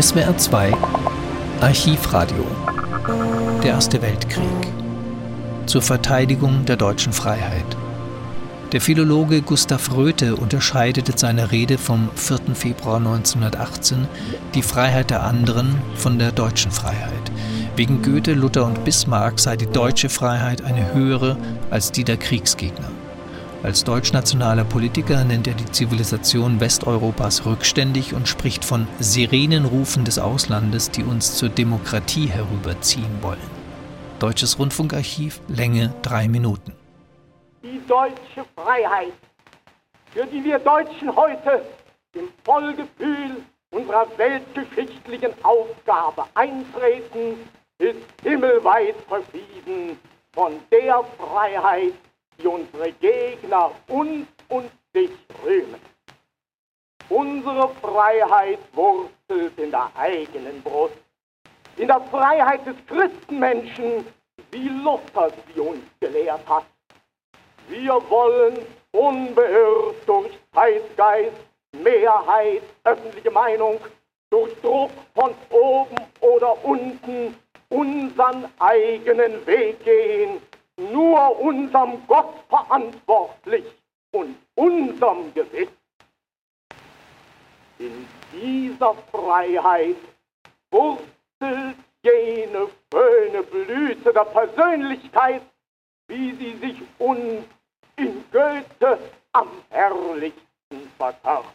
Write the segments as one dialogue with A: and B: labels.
A: SWR 2 Archivradio Der Erste Weltkrieg zur Verteidigung der deutschen Freiheit. Der Philologe Gustav Röthe unterscheidet in seiner Rede vom 4. Februar 1918 die Freiheit der anderen von der deutschen Freiheit. Wegen Goethe, Luther und Bismarck sei die deutsche Freiheit eine höhere als die der Kriegsgegner. Als deutschnationaler Politiker nennt er die Zivilisation Westeuropas rückständig und spricht von Sirenenrufen des Auslandes, die uns zur Demokratie herüberziehen wollen. Deutsches Rundfunkarchiv, Länge drei Minuten.
B: Die deutsche Freiheit, für die wir Deutschen heute im Vollgefühl unserer weltgeschichtlichen Aufgabe eintreten, ist himmelweit verschieden von der Freiheit, die unsere Gegner uns und sich rühmen. Unsere Freiheit wurzelt in der eigenen Brust, in der Freiheit des Christenmenschen, wie Luther sie uns gelehrt hat. Wir wollen unbeirrt durch Zeitgeist, Mehrheit, öffentliche Meinung, durch Druck von oben oder unten unseren eigenen Weg gehen nur unserem Gott verantwortlich und unserem Gewiss. In dieser Freiheit wurzelt jene schöne Blüte der Persönlichkeit, wie sie sich uns in Goethe am herrlichsten verkörpert.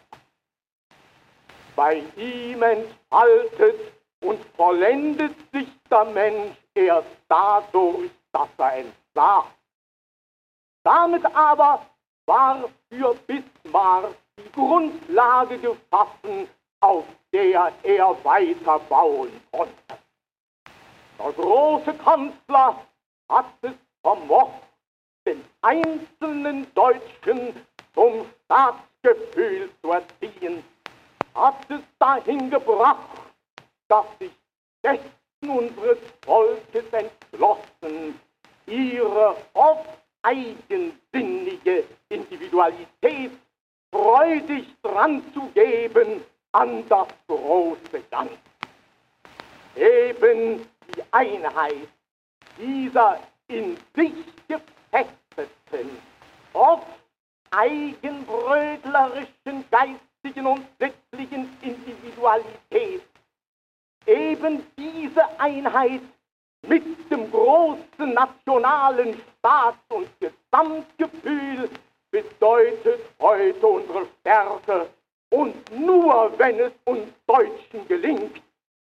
B: Bei ihm entfaltet und vollendet sich der Mensch erst dadurch, dass er entfaltet war. Damit aber war für Bismarck die Grundlage geschaffen, auf der er weiter bauen konnte. Der große Kanzler hat es vermocht, den einzelnen Deutschen zum Staatsgefühl zu erziehen, hat es dahin gebracht, dass sich Gästen unseres Volkes entschlossen, ihre oft eigensinnige Individualität freudig dran zu geben an das große Ganze. Eben die Einheit dieser in sich gefestigten, oft eigenbrötlerischen geistigen und sittlichen Individualität, eben diese Einheit mit dem großen nationalen Staats- und Gesamtgefühl bedeutet heute unsere Stärke. Und nur wenn es uns Deutschen gelingt,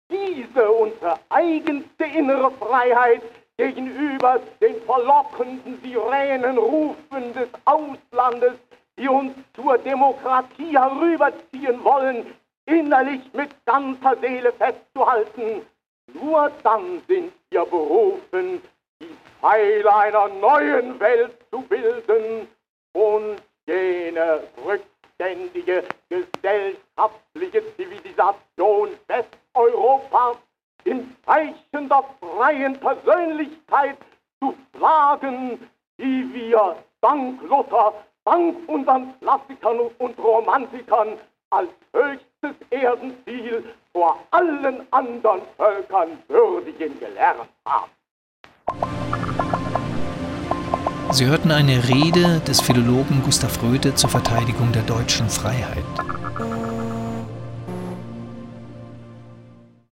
B: diese unsere eigenste innere Freiheit gegenüber den verlockenden Sirenenrufen des Auslandes, die uns zur Demokratie herüberziehen wollen, innerlich mit ganzer Seele festzuhalten, nur dann sind wir berufen, die Pfeiler einer neuen Welt zu bilden und jene rückständige gesellschaftliche Zivilisation Westeuropas in Zeichen der freien Persönlichkeit zu schlagen, die wir dank Luther, dank unseren Klassikern und Romantikern als höchstes Erdenziel vor allen anderen Völkern würdigen gelernt haben.
A: Sie hörten eine Rede des Philologen Gustav Röthe zur Verteidigung der deutschen Freiheit.